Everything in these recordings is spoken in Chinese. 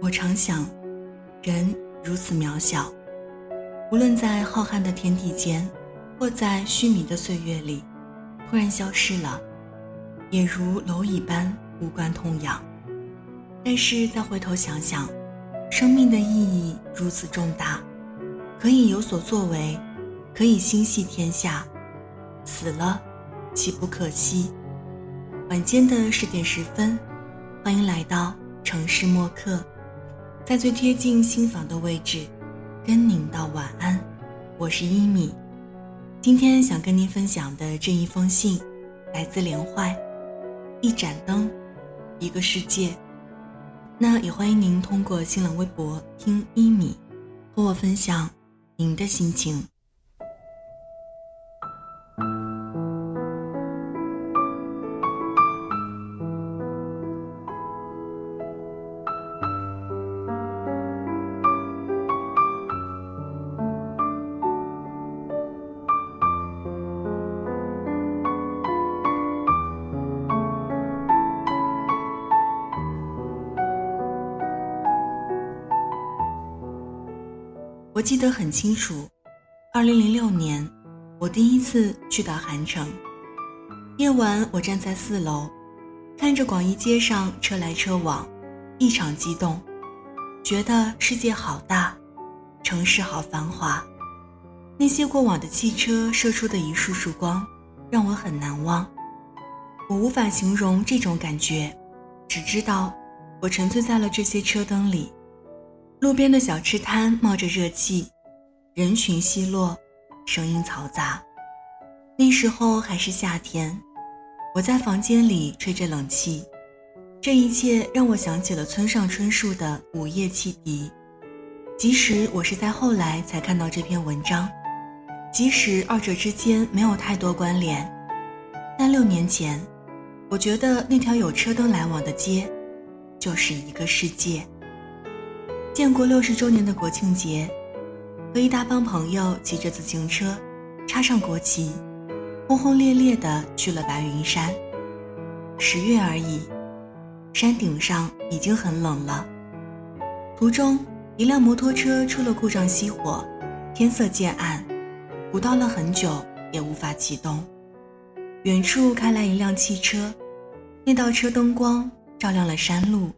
我常想，人如此渺小，无论在浩瀚的天地间，或在虚弥的岁月里，突然消失了，也如蝼蚁般无关痛痒。但是再回头想想，生命的意义如此重大，可以有所作为，可以心系天下，死了，岂不可惜？晚间的十点十分，欢迎来到城市默客。在最贴近心房的位置，跟您道晚安。我是一米，今天想跟您分享的这一封信，来自连坏。一盏灯，一个世界。那也欢迎您通过新浪微博听一米，和我分享您的心情。我记得很清楚，二零零六年，我第一次去到韩城。夜晚，我站在四楼，看着广义街上车来车往，异常激动，觉得世界好大，城市好繁华。那些过往的汽车射出的一束束光，让我很难忘。我无法形容这种感觉，只知道我沉醉在了这些车灯里。路边的小吃摊冒着热气，人群稀落，声音嘈杂。那时候还是夏天，我在房间里吹着冷气。这一切让我想起了村上春树的《午夜汽笛》。即使我是在后来才看到这篇文章，即使二者之间没有太多关联，但六年前，我觉得那条有车灯来往的街，就是一个世界。建国六十周年的国庆节，和一大帮朋友骑着自行车，插上国旗，轰轰烈烈地去了白云山。十月而已，山顶上已经很冷了。途中，一辆摩托车出了故障熄火，天色渐暗，鼓捣了很久也无法启动。远处开来一辆汽车，那道车灯光照亮了山路，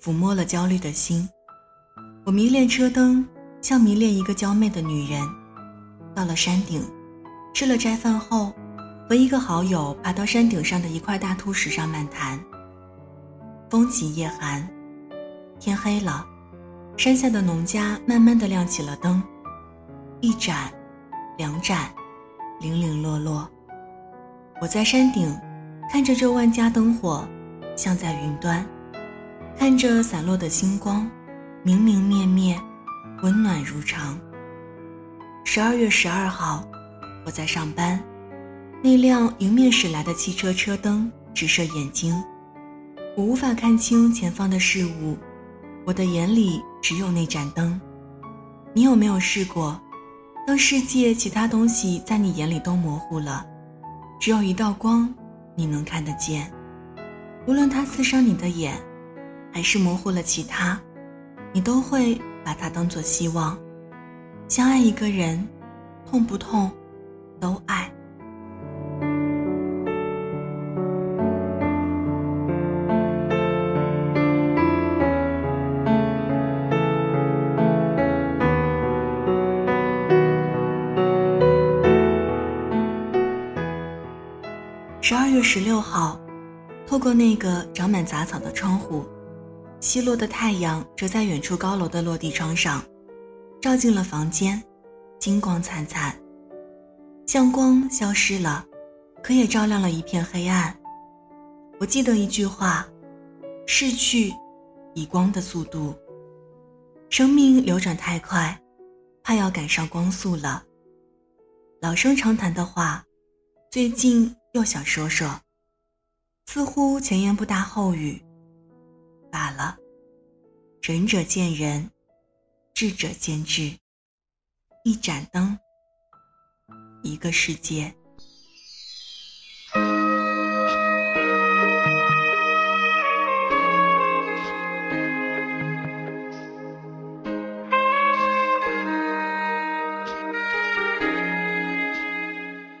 抚摸了焦虑的心。我迷恋车灯，像迷恋一个娇媚的女人。到了山顶，吃了斋饭后，和一个好友爬到山顶上的一块大凸石上漫谈。风急夜寒，天黑了，山下的农家慢慢的亮起了灯，一盏，两盏，零零落落。我在山顶，看着这万家灯火，像在云端，看着散落的星光。明明灭灭，温暖如常。十二月十二号，我在上班，那辆迎面驶来的汽车车灯直射眼睛，我无法看清前方的事物，我的眼里只有那盏灯。你有没有试过，当世界其他东西在你眼里都模糊了，只有一道光你能看得见，无论它刺伤你的眼，还是模糊了其他。你都会把它当做希望，相爱一个人，痛不痛，都爱。十二月十六号，透过那个长满杂草的窗户。西落的太阳折在远处高楼的落地窗上，照进了房间，金光灿灿。像光消失了，可也照亮了一片黑暗。我记得一句话：逝去，以光的速度。生命流转太快，怕要赶上光速了。老生常谈的话，最近又想说说，似乎前言不搭后语。罢了。仁者见仁智者见智。一盏灯一个世界。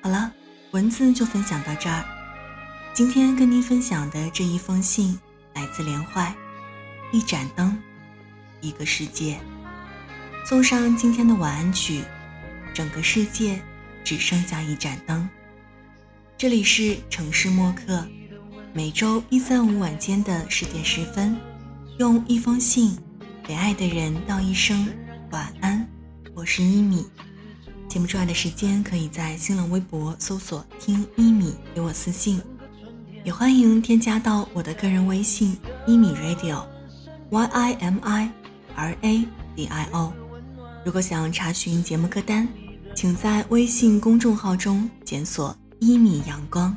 好了文字就分享到这儿。今天跟您分享的这一封信来自连坏，一盏灯，一个世界。送上今天的晚安曲，整个世界只剩下一盏灯。这里是城市默客，每周一三五晚间的十点十分，用一封信给爱的人道一声晚安。我是一米。节目之外的时间，可以在新浪微博搜索“听一米”给我私信，也欢迎添加到我的个人微信“一米 radio”，y i m i r a d i o。如果想查询节目歌单，请在微信公众号中检索“一米阳光”，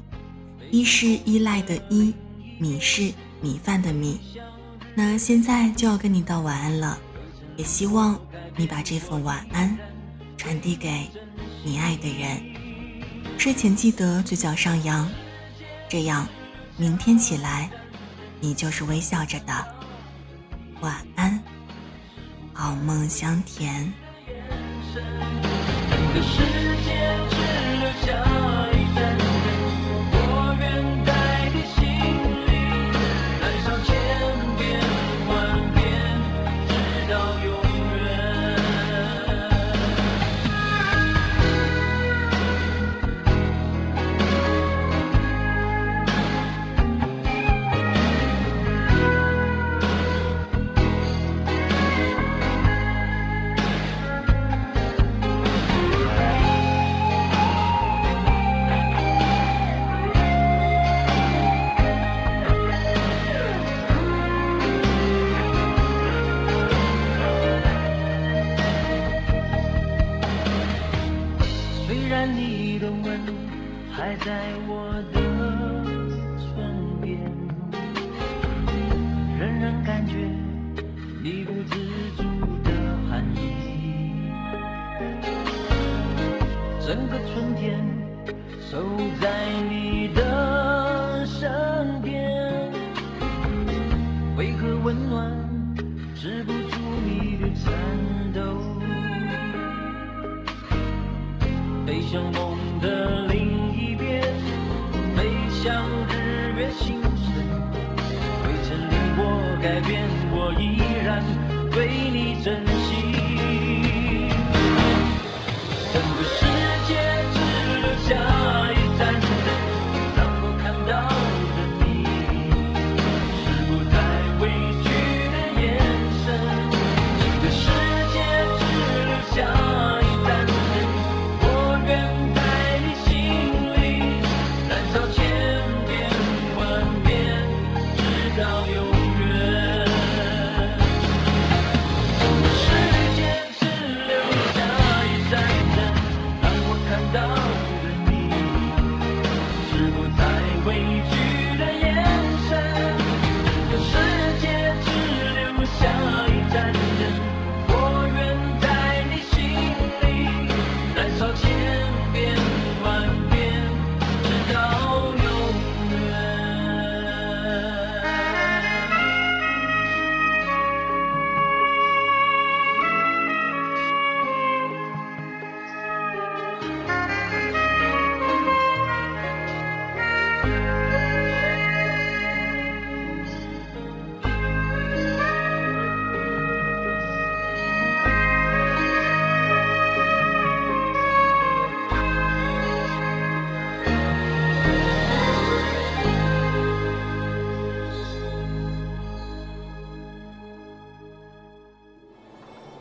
一是依赖的依，米是米饭的米。那现在就要跟你道晚安了，也希望你把这份晚安传递给你爱的人。睡前记得嘴角上扬，这样明天起来你就是微笑着的。晚安。好梦香甜。你的吻还在我的唇边，仍然感觉你不知足的寒意。整个春天守在你的我，依然为你珍惜。未知。